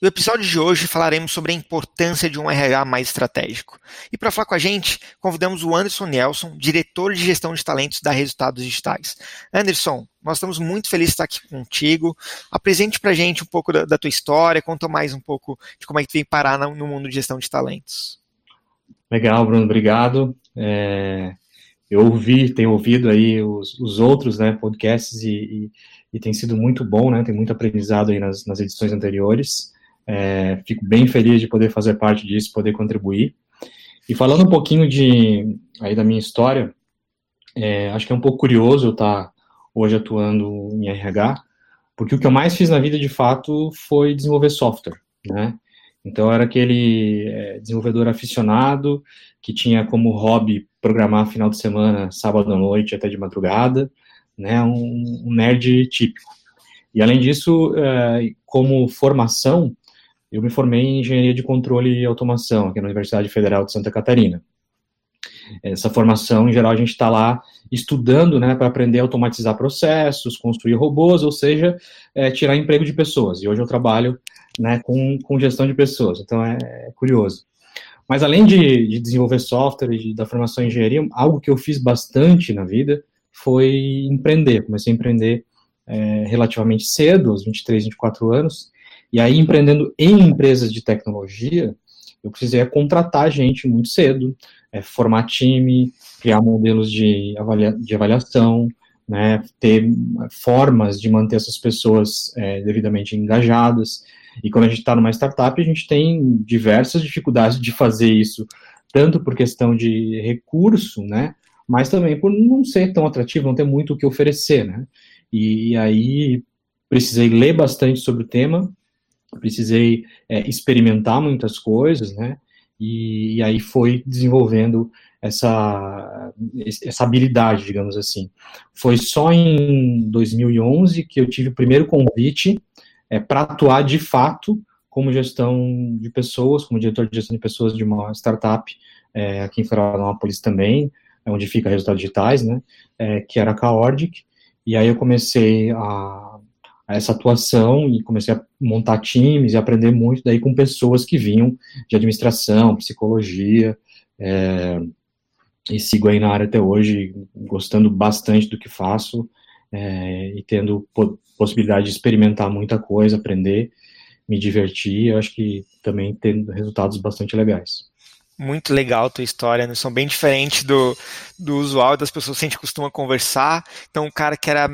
No episódio de hoje falaremos sobre a importância de um RH mais estratégico. E para falar com a gente, convidamos o Anderson Nelson, diretor de gestão de talentos da Resultados Digitais. Anderson, nós estamos muito felizes de estar aqui contigo. Apresente para a gente um pouco da, da, tua história, conta mais um pouco de como é que tu vem parar no, mundo de gestão de talentos. Legal, Bruno, obrigado. É, eu ouvi, tenho ouvido aí os, os outros né, podcasts e, e e tem sido muito bom, né? Tem muito aprendizado aí nas, nas edições anteriores. É, fico bem feliz de poder fazer parte disso, poder contribuir. E falando um pouquinho de aí da minha história, é, acho que é um pouco curioso eu estar hoje atuando em RH, porque o que eu mais fiz na vida de fato foi desenvolver software, né? Então eu era aquele é, desenvolvedor aficionado que tinha como hobby programar final de semana, sábado à noite até de madrugada né, um, um nerd típico. E além disso, é, como formação, eu me formei em engenharia de controle e automação aqui na Universidade Federal de Santa Catarina. Essa formação, em geral, a gente está lá estudando né, para aprender a automatizar processos, construir robôs, ou seja, é, tirar emprego de pessoas. E hoje eu trabalho né, com, com gestão de pessoas, então é, é curioso. Mas além de, de desenvolver software e da formação em engenharia, algo que eu fiz bastante na vida foi empreender. Comecei a empreender é, relativamente cedo, aos 23, 24 anos, e aí empreendendo em empresas de tecnologia, eu precisei contratar gente muito cedo, é, formar time, criar modelos de, avalia de avaliação, né, ter formas de manter essas pessoas é, devidamente engajadas. E quando a gente está numa startup, a gente tem diversas dificuldades de fazer isso, tanto por questão de recurso, né, mas também por não ser tão atrativo, não ter muito o que oferecer, né? E, e aí precisei ler bastante sobre o tema, precisei é, experimentar muitas coisas, né? E, e, aí foi desenvolvendo essa, essa habilidade, digamos assim. Foi só em 2011 que eu tive o primeiro convite é, para atuar de fato como gestão de pessoas, como diretor de gestão de pessoas de uma startup é, aqui em Florianópolis também, é onde fica resultados digitais, né, é, que era a Caordic, e aí eu comecei a, a, essa atuação e comecei a montar times e aprender muito daí com pessoas que vinham de administração, psicologia, é, e sigo aí na área até hoje, gostando bastante do que faço é, e tendo possibilidade de experimentar muita coisa, aprender, me divertir, eu acho que também tendo resultados bastante legais muito legal a tua história, né? São bem diferentes do, do usual das pessoas que a gente costuma conversar. Então, um cara que era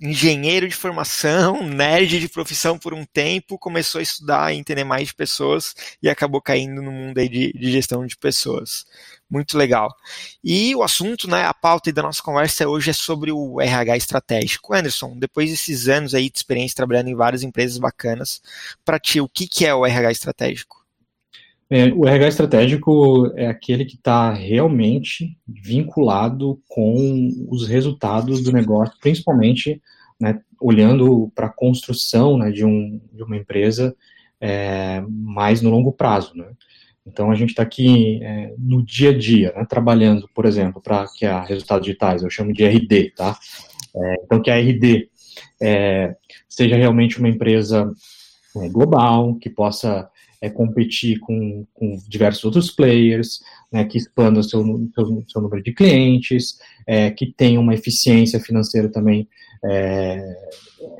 engenheiro de formação, nerd de profissão por um tempo, começou a estudar e entender mais de pessoas e acabou caindo no mundo aí de, de gestão de pessoas. Muito legal. E o assunto, né, a pauta da nossa conversa hoje é sobre o RH estratégico. Anderson, depois desses anos aí de experiência trabalhando em várias empresas bacanas, para ti, o que, que é o RH estratégico? É, o RH estratégico é aquele que está realmente vinculado com os resultados do negócio, principalmente né, olhando para a construção né, de, um, de uma empresa é, mais no longo prazo. Né? Então, a gente está aqui é, no dia a dia, né, trabalhando, por exemplo, para que a resultados digitais, eu chamo de RD, tá? É, então, que a RD é, seja realmente uma empresa é, global, que possa é, competir com, com, diversos outros players, né, que expanda seu, seu, seu, número de clientes, é, que tenha uma eficiência financeira também é,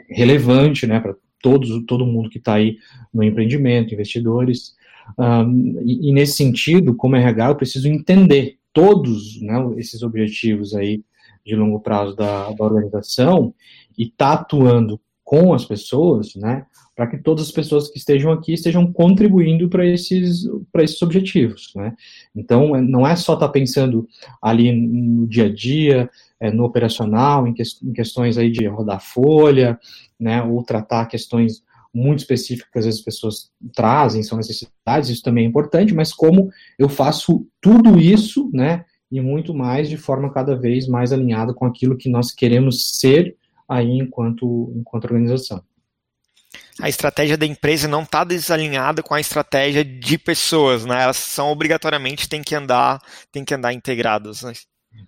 relevante né, para todo mundo que está aí no empreendimento, investidores. Um, e, e, nesse sentido, como RH, eu preciso entender todos né, esses objetivos aí de longo prazo da, da organização e estar tá atuando com as pessoas, né, para que todas as pessoas que estejam aqui estejam contribuindo para esses, esses objetivos. Né? Então, é, não é só estar tá pensando ali no dia a dia, é, no operacional, em, que, em, questões aí de rodar folha, né, ou tratar questões muito específicas que as pessoas trazem, são necessidades, isso também é importante, mas como eu faço tudo isso, né, e muito mais de forma cada vez mais alinhada com aquilo que nós queremos ser aí enquanto, enquanto organização. A estratégia da empresa não está desalinhada com a estratégia de pessoas, né? Elas são obrigatoriamente têm que andar, têm que andar integradas. Né?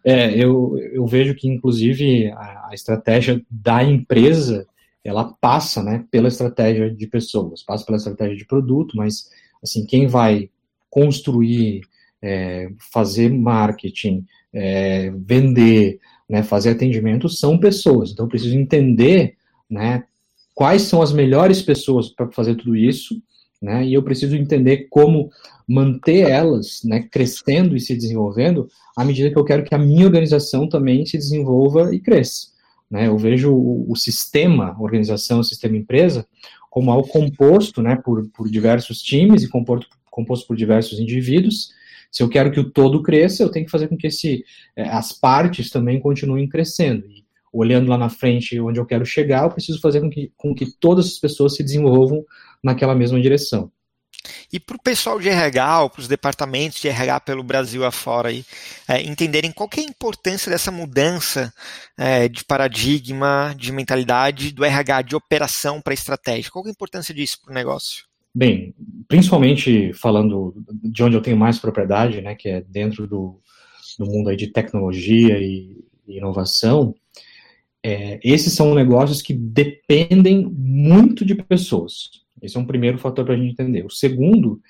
É, eu, eu vejo que inclusive a, a estratégia da empresa ela passa, né, pela estratégia de pessoas, passa pela estratégia de produto, mas assim quem vai construir, é, fazer marketing, é, vender, né, fazer atendimento são pessoas. Então, eu preciso entender né, quais são as melhores pessoas para fazer tudo isso, né, e eu preciso entender como manter elas né, crescendo e se desenvolvendo à medida que eu quero que a minha organização também se desenvolva e cresça. Né? Eu vejo o, o sistema organização, sistema empresa, como algo composto né, por, por diversos times e composto, composto por diversos indivíduos, se eu quero que o todo cresça, eu tenho que fazer com que esse, é, as partes também continuem crescendo. E olhando lá na frente onde eu quero chegar, eu preciso fazer com que, com que todas as pessoas se desenvolvam naquela mesma direção. E para o pessoal de RH, para os departamentos de RH pelo Brasil afora, aí, é, entenderem qual é a importância dessa mudança é, de paradigma, de mentalidade do RH de operação para estratégia. Qual é a importância disso para o negócio? Bem, principalmente falando de onde eu tenho mais propriedade, né, que é dentro do, do mundo aí de tecnologia e, e inovação, é, esses são negócios que dependem muito de pessoas. Esse é um primeiro fator para a gente entender. O segundo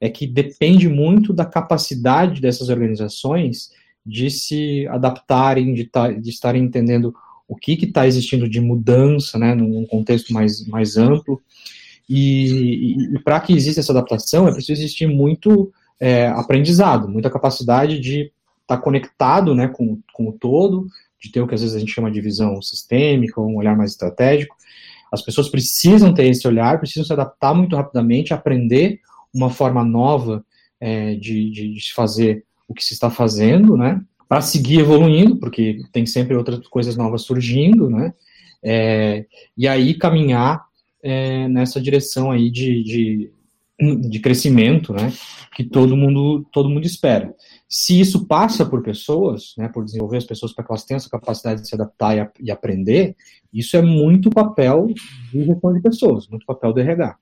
é que depende muito da capacidade dessas organizações de se adaptarem, de, tá, de estarem entendendo o que está existindo de mudança, né, num contexto mais, mais amplo, e, e, para que exista essa adaptação, é preciso existir muito é, aprendizado, muita capacidade de estar tá conectado né, com, com o todo, de ter o que às vezes a gente chama de visão sistêmica, um olhar mais estratégico. As pessoas precisam ter esse olhar, precisam se adaptar muito rapidamente, aprender uma forma nova é, de, de, de fazer o que se está fazendo, né? Para seguir evoluindo, porque tem sempre outras coisas novas surgindo, né? É, e aí caminhar é, nessa direção aí de, de, de, crescimento, né, que todo mundo, todo mundo espera. Se isso passa por pessoas, né, por desenvolver as pessoas para que elas tenham essa capacidade de se adaptar e, e aprender, isso é muito papel de gestão de pessoas, muito papel do RH.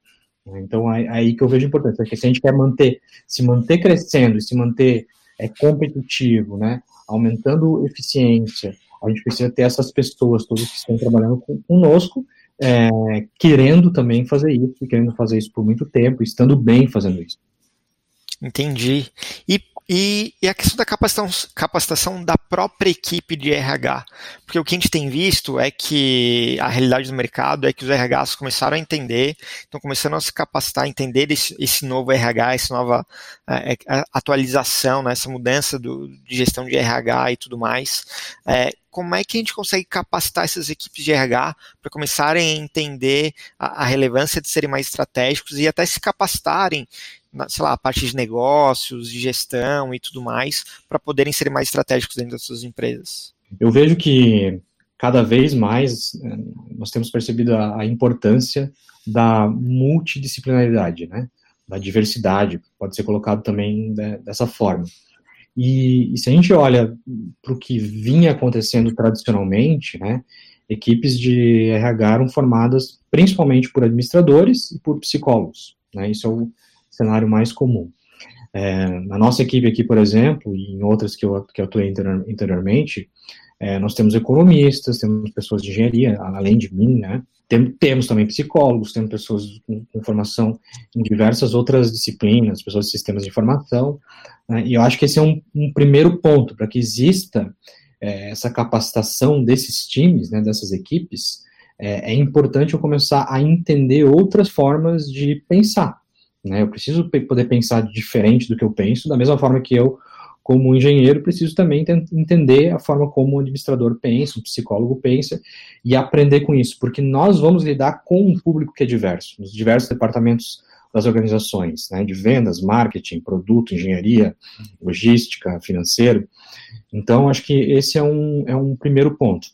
Então, é, é aí que eu vejo importância, porque se a gente quer manter, se manter crescendo e se manter é, competitivo, né, aumentando eficiência, a gente precisa ter essas pessoas, todos que estão trabalhando conosco, é, querendo também fazer isso, e querendo fazer isso por muito tempo, estando bem fazendo isso. Entendi. E e, e, a questão da capacitação, capacitação, da própria equipe de RH. Porque o que a gente tem visto é que a realidade do mercado é que os RHs começaram a entender, estão começando a se capacitar, a entender esse, esse novo RH, essa nova é, é, atualização, né, essa mudança do, de gestão de RH e tudo mais. É, como é que a gente consegue capacitar essas equipes de RH para começarem a entender a, a relevância de serem mais estratégicos e até se capacitarem sei lá, a parte de negócios, de gestão e tudo mais, para poderem ser mais estratégicos dentro das suas empresas? Eu vejo que cada vez mais eh, nós temos percebido a, a importância da multidisciplinaridade, né? da diversidade, pode ser colocado também de, dessa forma. E, e, se a gente olha para o que vinha acontecendo tradicionalmente, né, equipes de RH eram formadas principalmente por administradores e por psicólogos. Né, isso é o, cenário mais comum. É, na nossa equipe aqui, por exemplo, e em outras que eu, que eu atuei anteriormente, é, nós temos economistas, temos pessoas de engenharia, além de mim, né? Tem, temos também psicólogos, temos pessoas com, com, formação em diversas outras disciplinas, pessoas de sistemas de informação, né? e eu acho que esse é um, um primeiro ponto para que exista é, essa capacitação desses times, né, dessas equipes, é, é importante eu começar a entender outras formas de pensar, né? Eu preciso poder pensar diferente do que eu penso, da mesma forma que eu, como engenheiro, preciso também entender a forma como o administrador pensa, o psicólogo pensa, e aprender com isso, porque nós vamos lidar com um público que é diverso, nos diversos departamentos das organizações, né, de vendas, marketing, produto, engenharia, logística, financeiro. Então, acho que esse é um, é um primeiro ponto.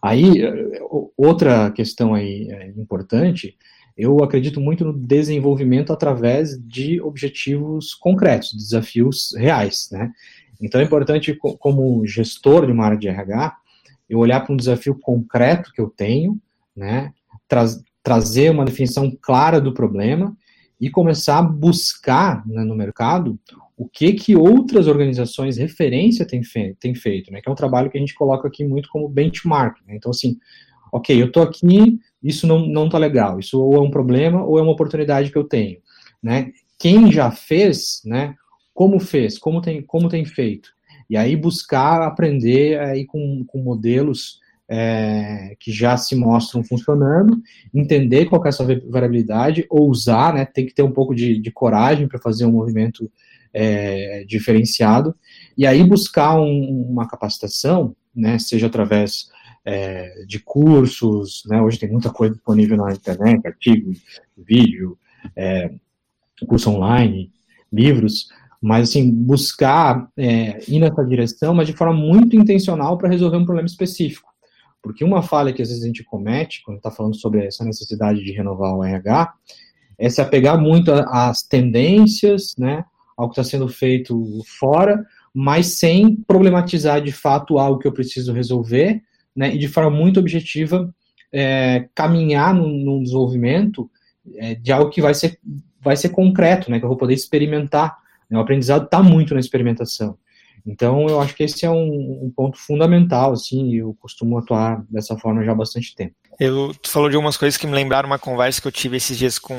Aí, eh, outra questão aí é, importante eu acredito muito no desenvolvimento através de objetivos concretos, desafios reais, né? Então é importante, como gestor de uma área de RH, eu olhar para um desafio concreto que eu tenho, né, tra trazer uma definição clara do problema e começar a buscar né, no mercado o que que outras organizações referência têm, fe feito, né, que é um trabalho que a gente coloca aqui muito como benchmark. Né? Então, assim, ok, eu estou aqui, isso não, não tá legal, isso ou é um problema ou é uma oportunidade que eu tenho, né? Quem já fez, né, como fez, como tem, como tem feito, e aí buscar aprender aí com, com modelos é, que já se mostram funcionando, entender qual é essa variabilidade, ousar, né, tem que ter um pouco de, de coragem para fazer um movimento é, diferenciado, e aí buscar um, uma capacitação, né, seja através é, de cursos, né, hoje tem muita coisa disponível na internet, artigo, vídeo, é, curso online, livros, mas assim, buscar é, ir nessa direção, mas de forma muito intencional para resolver um problema específico. Porque uma falha que às vezes a gente comete, quando está falando sobre essa necessidade de renovar o RH, é se apegar muito às tendências, né, ao que está sendo feito fora, mas sem problematizar de fato algo que eu preciso resolver, né, e de forma muito objetiva é, caminhar num, desenvolvimento é, de algo que vai ser, vai ser concreto, né, que eu vou poder experimentar o aprendizado está muito na experimentação. Então, eu acho que esse é um, um, ponto fundamental, assim, e eu costumo atuar dessa forma já há bastante tempo. Eu, tu falou de algumas coisas que me lembraram uma conversa que eu tive esses dias com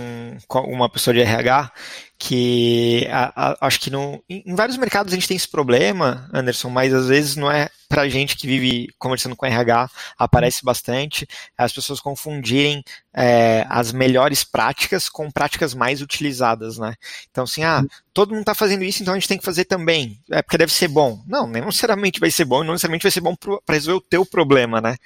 uma pessoa de RH, que a, a, acho que no, em vários mercados a gente tem esse problema, Anderson, mas às vezes não é pra gente que vive conversando com RH, aparece bastante, as pessoas confundirem é, as melhores práticas com práticas mais utilizadas, né? Então, assim, ah, todo mundo está fazendo isso, então a gente tem que fazer também, é porque deve ser bom. Não, não necessariamente vai ser bom, não necessariamente vai ser bom para resolver o teu problema, né?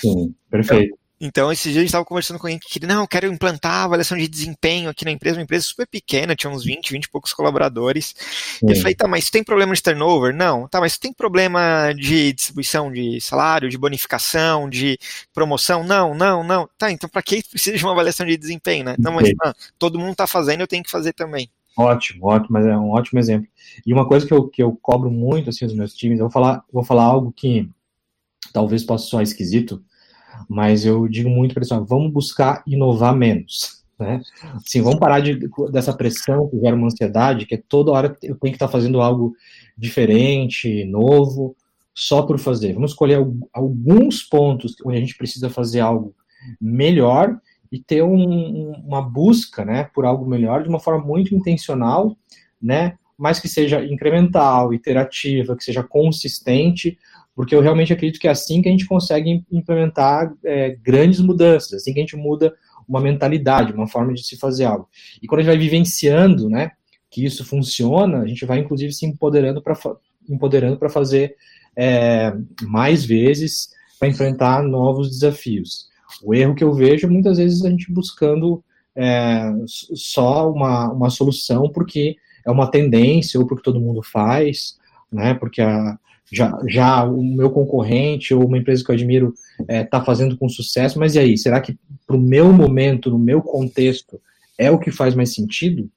Sim, perfeito. Então, esses dias a gente estava conversando com alguém que queria, não, eu quero implantar avaliação de desempenho aqui na empresa, uma empresa super pequena, tinha uns 20, 20 e poucos colaboradores. Sim. E eu falei, tá, mas tem problema de turnover? Não. Tá, mas tem problema de distribuição de salário, de bonificação, de promoção? Não, não, não. Tá, então para que precisa de uma avaliação de desempenho, né? Não, mas não, todo mundo está fazendo, eu tenho que fazer também. Ótimo, ótimo, mas é um ótimo exemplo. E uma coisa que eu, que eu cobro muito assim dos meus times, eu vou falar, vou falar algo que talvez possa soar esquisito, mas eu digo muito para eles, vamos buscar inovar menos. Né? Assim, vamos parar de, dessa pressão que gera uma ansiedade, que é toda hora eu tenho que estar fazendo algo diferente, novo, só por fazer. Vamos escolher alguns pontos onde a gente precisa fazer algo melhor e ter um, uma busca né, por algo melhor de uma forma muito intencional, né, mas que seja incremental, iterativa, que seja consistente, porque eu realmente acredito que é assim que a gente consegue implementar é, grandes mudanças, assim que a gente muda uma mentalidade, uma forma de se fazer algo. E quando a gente vai vivenciando, né, que isso funciona, a gente vai inclusive se empoderando para empoderando para fazer é, mais vezes para enfrentar novos desafios. O erro que eu vejo é muitas vezes a gente buscando é, só uma, uma solução porque é uma tendência ou porque todo mundo faz, né? Porque a, já, já o meu concorrente ou uma empresa que eu admiro está é, tá fazendo com sucesso, mas e aí? Será que para o meu momento, no meu contexto, é o que faz mais sentido?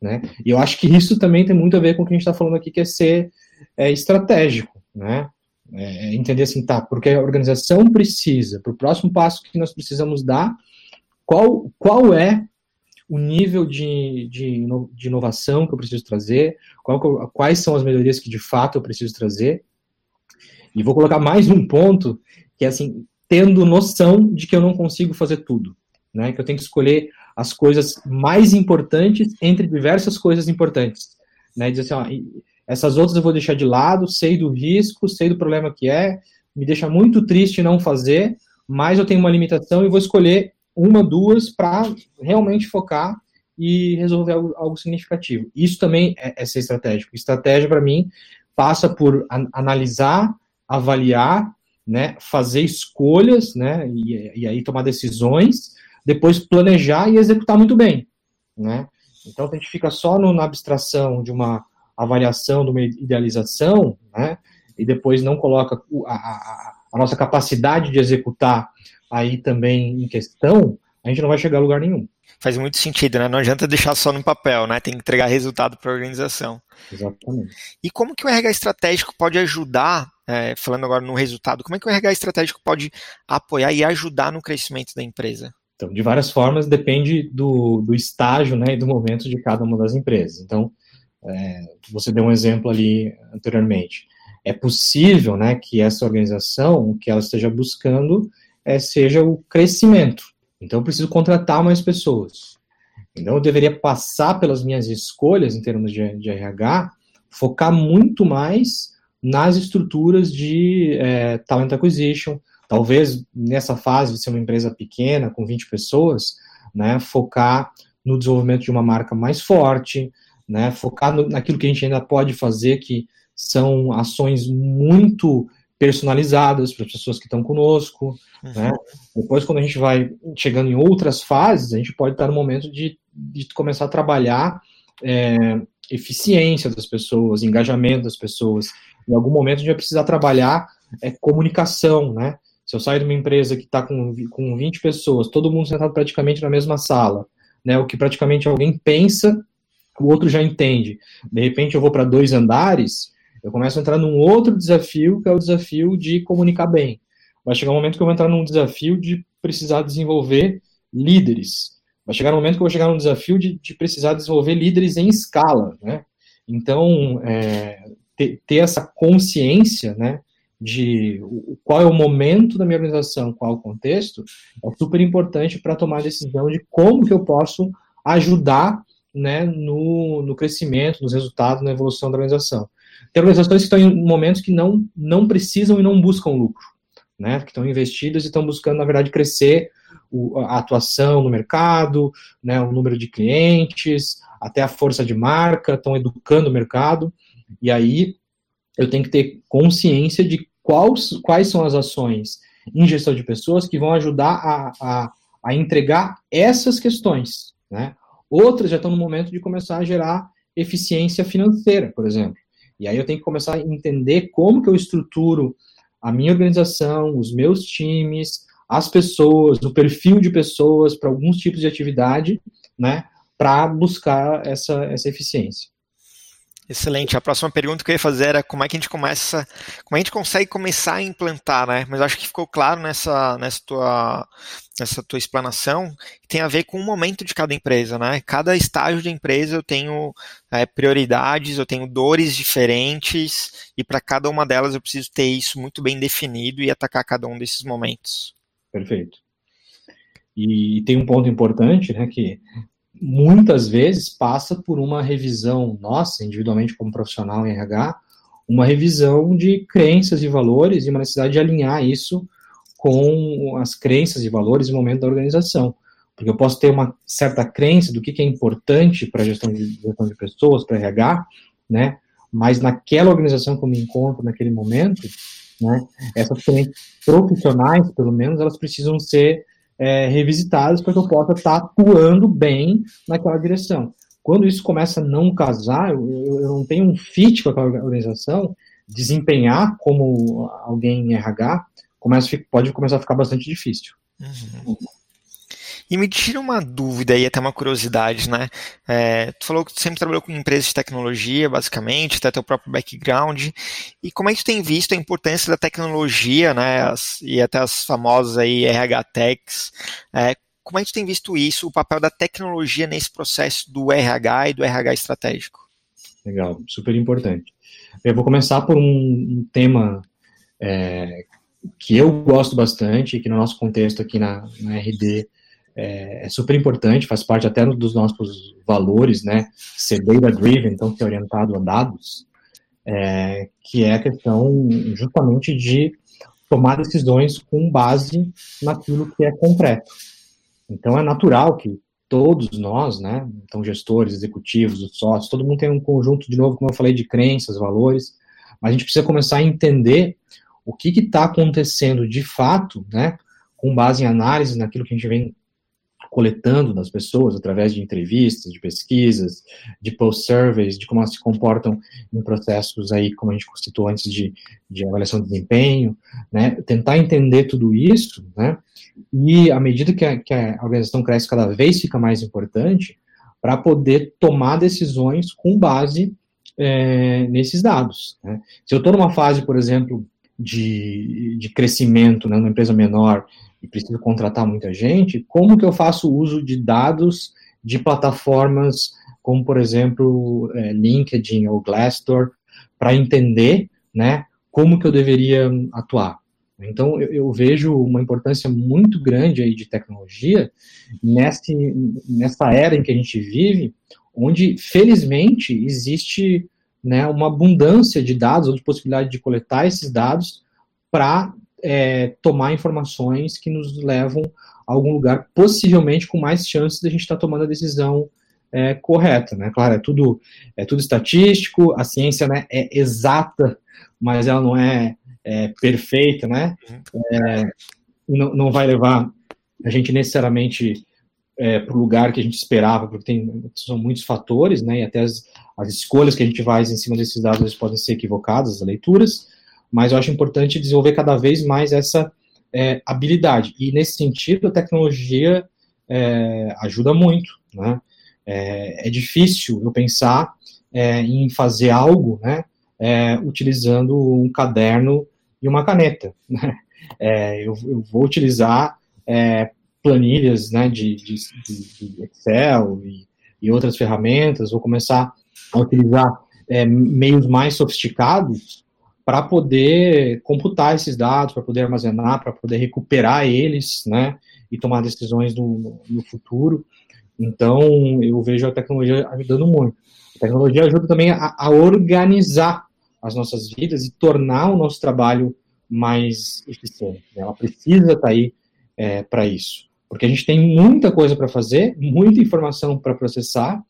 Né? E eu acho que isso também tem muito a ver com o que a gente está falando aqui, que é ser é, estratégico, né? É, entender assim, tá, porque a organização precisa, para o próximo passo que nós precisamos dar, qual, qual é o nível de, de, de inovação que eu preciso trazer, qual, quais são as melhorias que de fato eu preciso trazer, e vou colocar mais um ponto, que é assim, tendo noção de que eu não consigo fazer tudo, né? Que eu tenho que escolher as coisas mais importantes entre diversas coisas importantes, né? Dizer assim, ó, essas outras eu vou deixar de lado, sei do risco, sei do problema que é, me deixa muito triste não fazer, mas eu tenho uma limitação e vou escolher uma, duas para realmente focar e resolver algo, algo, significativo. Isso também é, é ser estratégico. Estratégia, para mim, passa por an analisar avaliar, né, fazer escolhas, né, e, e, aí tomar decisões, depois planejar e executar muito bem, né. Então, a gente fica só no, na abstração de uma avaliação, de uma idealização, né, e depois não coloca a, a, a nossa capacidade de executar aí também em questão, a gente não vai chegar a lugar nenhum. Faz muito sentido, né? Não adianta deixar só no papel, né? Tem que entregar resultado para a organização. Exatamente. E como que o RH estratégico pode ajudar, é, falando agora no resultado, como é que o RH estratégico pode apoiar e ajudar no crescimento da empresa? Então, de várias formas, depende do, do estágio né, e do momento de cada uma das empresas. Então, é, você deu um exemplo ali anteriormente. É possível né, que essa organização, o que ela esteja buscando, é, seja o crescimento. Então, eu preciso contratar mais pessoas. Então, eu deveria passar pelas minhas escolhas em termos de, de RH, focar muito mais nas estruturas de é, talent acquisition. Talvez nessa fase de ser uma empresa pequena, com 20 pessoas, né, focar no desenvolvimento de uma marca mais forte, né, focar no, naquilo que a gente ainda pode fazer, que são ações muito personalizadas para as pessoas que estão conosco. Uhum. Né? Depois, quando a gente vai chegando em outras fases, a gente pode estar no momento de, de começar a trabalhar é, eficiência das pessoas, engajamento das pessoas. Em algum momento, a gente vai precisar trabalhar é, comunicação, né? Se eu saio de uma empresa que está com, com 20 pessoas, todo mundo sentado praticamente na mesma sala, né? O que praticamente alguém pensa, o outro já entende. De repente, eu vou para dois andares, eu começo a entrar num outro desafio, que é o desafio de comunicar bem. Vai chegar um momento que eu vou entrar num desafio de precisar desenvolver líderes. Vai chegar um momento que eu vou chegar num desafio de, de precisar desenvolver líderes em escala, né? Então, é, ter, ter, essa consciência, né, de qual é o momento da minha organização, qual o contexto, é super importante para tomar a decisão de como que eu posso ajudar, né, no, no crescimento, nos resultados, na evolução da organização. Tem organizações que estão em momentos que não, não precisam e não buscam lucro, né? Que estão investidas e estão buscando, na verdade, crescer o, a atuação no mercado, né, o número de clientes, até a força de marca, estão educando o mercado, e aí eu tenho que ter consciência de quais, quais são as ações em gestão de pessoas que vão ajudar a, a, a entregar essas questões, né? Outras já estão no momento de começar a gerar eficiência financeira, por exemplo. E aí eu tenho que começar a entender como que eu estruturo a minha organização, os meus times, as pessoas, o perfil de pessoas para alguns tipos de atividade, né, para buscar essa, essa eficiência. Excelente. A próxima pergunta que eu ia fazer era como é que a gente começa, como a gente consegue começar a implantar, né? Mas acho que ficou claro nessa, nessa tua, nessa tua explanação que tem a ver com o momento de cada empresa, né? Cada estágio de empresa eu tenho é, prioridades, eu tenho dores diferentes e para cada uma delas eu preciso ter isso muito bem definido e atacar cada um desses momentos. Perfeito. E tem um ponto importante, né, que muitas vezes passa por uma revisão nossa, individualmente como profissional em RH, uma revisão de crenças e valores e uma necessidade de alinhar isso com as crenças e valores e momento da organização. Porque eu posso ter uma certa crença do que, é importante para a gestão de, gestão de pessoas, para RH, né? mas naquela organização que eu me encontro naquele momento, né, essas profissionais, pelo menos, elas precisam ser é, revisitadas para que eu possa estar atuando bem naquela direção. Quando isso começa a não casar, eu, eu não tenho um fit com aquela organização, desempenhar como alguém em RH começa, pode começar a ficar bastante difícil. Uhum. E me tira uma dúvida e até uma curiosidade, né? É, tu falou que tu sempre trabalhou com empresas de tecnologia, basicamente, até teu próprio background. E como é que tu tem visto a importância da tecnologia, né? As, e até as famosas aí RH Techs. É, como é que tu tem visto isso, o papel da tecnologia nesse processo do RH e do RH estratégico? Legal, super importante. Eu vou começar por um, tema é, que eu gosto bastante, que no nosso contexto aqui na, na RD é, é, super importante, faz parte até dos nossos valores, né, ser data-driven, então ser orientado a dados, é, que é a questão justamente de tomar decisões com base naquilo que é concreto. Então é natural que todos nós, né, então gestores, executivos, os sócios, todo mundo tem um conjunto, de novo, como eu falei, de crenças, valores, mas a gente precisa começar a entender o que está acontecendo de fato, né, com base em análise naquilo que a gente vem coletando das pessoas através de entrevistas, de pesquisas, de post-surveys, de como elas se comportam em processos aí, como a gente constituiu antes de, de avaliação de desempenho, né? Tentar entender tudo isso, né? E à medida que a, que a organização cresce, cada vez fica mais importante para poder tomar decisões com base é, nesses dados. Né? Se eu estou numa fase, por exemplo, de, de crescimento, né, numa empresa menor, e preciso contratar muita gente, como que eu faço uso de dados de plataformas como, por exemplo, é, LinkedIn ou Glassdoor, para entender né, como que eu deveria atuar. Então, eu, eu, vejo uma importância muito grande aí de tecnologia nesse, nessa era em que a gente vive, onde, felizmente, existe né, uma abundância de dados, ou de possibilidade de coletar esses dados para é, tomar informações que nos levam a algum lugar, possivelmente com mais chances de a gente estar tá tomando a decisão é, correta, né? Claro, é tudo, é tudo estatístico, a ciência né, é exata, mas ela não é, é perfeita, né? É, não, não vai levar a gente necessariamente é, para o lugar que a gente esperava, porque tem, são muitos fatores, né? E até as, as escolhas que a gente faz em cima desses dados podem ser equivocadas, as leituras mas eu acho importante desenvolver cada vez mais essa é, habilidade. E nesse sentido, a tecnologia é, ajuda muito. Né? É, é, difícil eu pensar é, em fazer algo né, é, utilizando um caderno e uma caneta. Né? É, eu, eu, vou utilizar planilhas né, de, de, de Excel e, e, outras ferramentas, vou começar a utilizar meios mais sofisticados para poder computar esses dados, para poder armazenar, para poder recuperar eles, né, e tomar decisões no, no, futuro. Então, eu vejo a tecnologia ajudando muito. A tecnologia ajuda também a, a organizar as nossas vidas e tornar o nosso trabalho mais eficiente. Né? Ela precisa estar tá aí é, para isso, porque a gente tem muita coisa para fazer, muita informação para processar,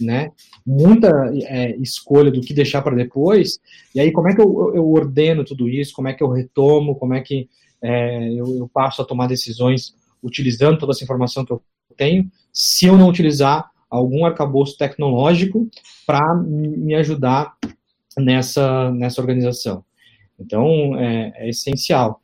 né? Muita é, escolha do que deixar para depois. E aí, como é que eu, eu, ordeno tudo isso? Como é que eu retomo? Como é que é, eu, eu, passo a tomar decisões utilizando toda essa informação que eu tenho, se eu não utilizar algum arcabouço tecnológico para me ajudar nessa, nessa organização? Então, é, é essencial.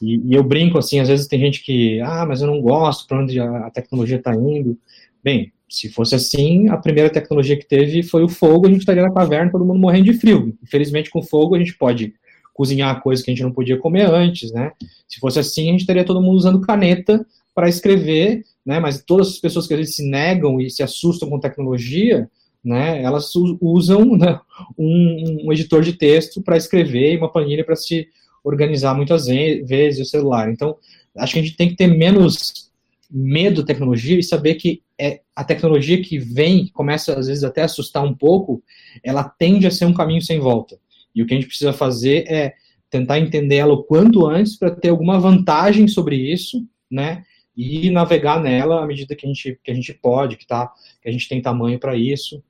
E, e, eu brinco assim, às vezes tem gente que, ah, mas eu não gosto para onde a, a tecnologia está indo. Bem, se fosse assim, a primeira tecnologia que teve foi o fogo, a gente estaria na caverna, todo mundo morrendo de frio. Infelizmente, com fogo, a gente pode cozinhar coisas que a gente não podia comer antes, né? Se fosse assim, a gente estaria todo mundo usando caneta para escrever, né? Mas todas as pessoas que às vezes se negam e se assustam com tecnologia, né? Elas usam né, um, um editor de texto para escrever e uma planilha para se organizar muitas vezes o celular. Então, acho que a gente tem que ter menos medo da tecnologia e saber que é a tecnologia que vem, começa às vezes até a assustar um pouco, ela tende a ser um caminho sem volta. E o que a gente precisa fazer é tentar entender ela o quanto antes para ter alguma vantagem sobre isso, né? E navegar nela à medida que a gente, que a gente pode, que, tá, que a gente tem tamanho para isso,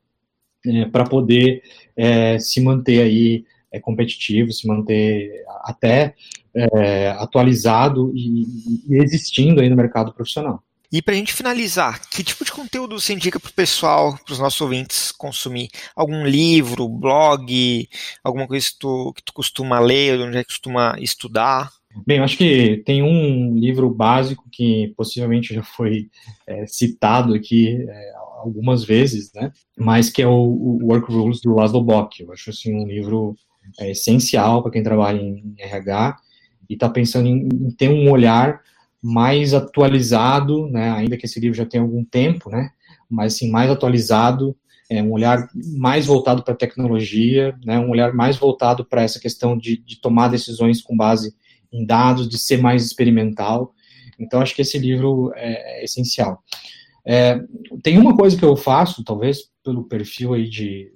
é, para poder é, se manter aí é, competitivo, se manter até é, atualizado e, e, existindo aí no mercado profissional. E para a gente finalizar, que tipo de conteúdo você indica para o pessoal, para os nossos ouvintes consumir? Algum livro, blog, alguma coisa que tu, que tu costuma ler, onde é que costuma estudar? Bem, eu acho que tem um livro básico que possivelmente já foi é, citado aqui é, algumas vezes, né? Mas que é o, o Work Rules do Laszlo Bock. Eu acho assim um livro é, essencial para quem trabalha em RH e está pensando em, em, ter um olhar mais atualizado, né, ainda que esse livro já tenha algum tempo, né, mas assim, mais atualizado, é, um olhar mais voltado para a tecnologia, né, um olhar mais voltado para essa questão de, de tomar decisões com base em dados, de ser mais experimental. Então, acho que esse livro é, é essencial. É, tem uma coisa que eu faço, talvez pelo perfil aí de,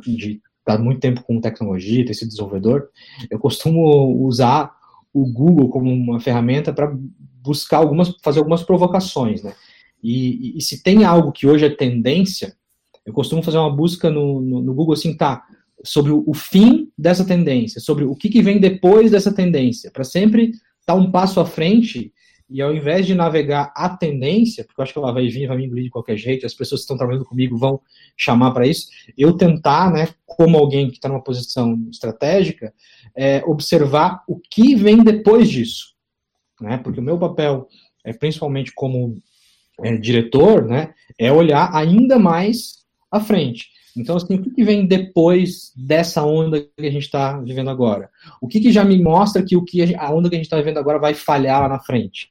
de estar muito tempo com tecnologia, ter sido desenvolvedor, eu costumo usar o Google como uma ferramenta para buscar algumas, fazer algumas provocações, né? E, e, e, se tem algo que hoje é tendência, eu costumo fazer uma busca no, no, no Google assim, tá, sobre o, o, fim dessa tendência, sobre o que, que vem depois dessa tendência, para sempre estar tá um passo à frente e ao invés de navegar a tendência, porque eu acho que ela vai vir, vai me engolir de qualquer jeito, as pessoas que estão trabalhando comigo vão chamar para isso, eu tentar, né, como alguém que está numa posição estratégica, é, observar o que vem depois disso, né, porque o meu papel, é, principalmente como é, diretor, né, é olhar ainda mais à frente. Então, assim, o que, vem depois dessa onda que a gente está vivendo agora? O que, que, já me mostra que o que a, onda que a gente está vivendo agora vai falhar lá na frente,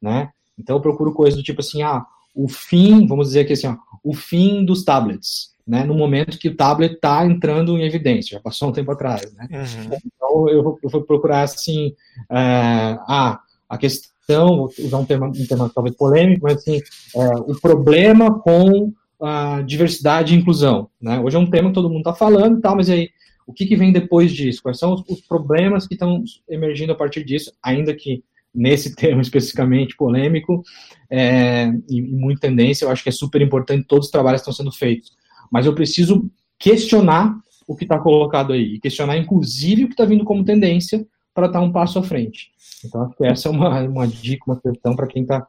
né? Então, eu procuro coisas do tipo assim, ah, o fim, vamos dizer aqui assim, ó, o fim dos tablets, né? No momento que o tablet está entrando em evidência, já passou um tempo atrás, né? Uhum. Então, eu vou, eu vou, procurar assim, é, ah, a questão, vou usar um tema, um tema talvez polêmico, mas assim, é, o problema com a diversidade e inclusão. Né? Hoje é um tema que todo mundo está falando e mas aí, o que, que vem depois disso? Quais são os, os problemas que estão emergindo a partir disso, ainda que nesse tema especificamente polêmico é, e, e muito tendência, eu acho que é super importante todos os trabalhos estão sendo feitos. Mas eu preciso questionar o que está colocado aí, e questionar inclusive o que está vindo como tendência para estar tá um passo à frente. Então, acho que essa é uma, uma dica, uma questão para quem está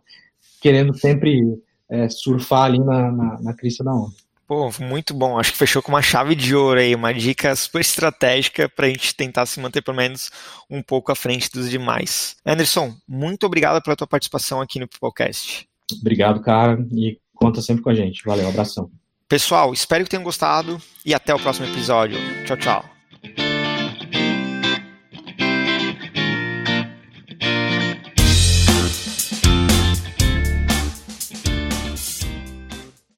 querendo sempre é, surfar ali na, na, na crista da onda. Pô, muito bom. Acho que fechou com uma chave de ouro aí, uma dica super estratégica para a gente tentar se manter pelo menos um pouco à frente dos demais. Anderson, muito obrigado pela tua participação aqui no Peoplecast. Obrigado, cara, e conta sempre com a gente. Valeu, abração. Pessoal, espero que tenham gostado e até o próximo episódio. Tchau, tchau.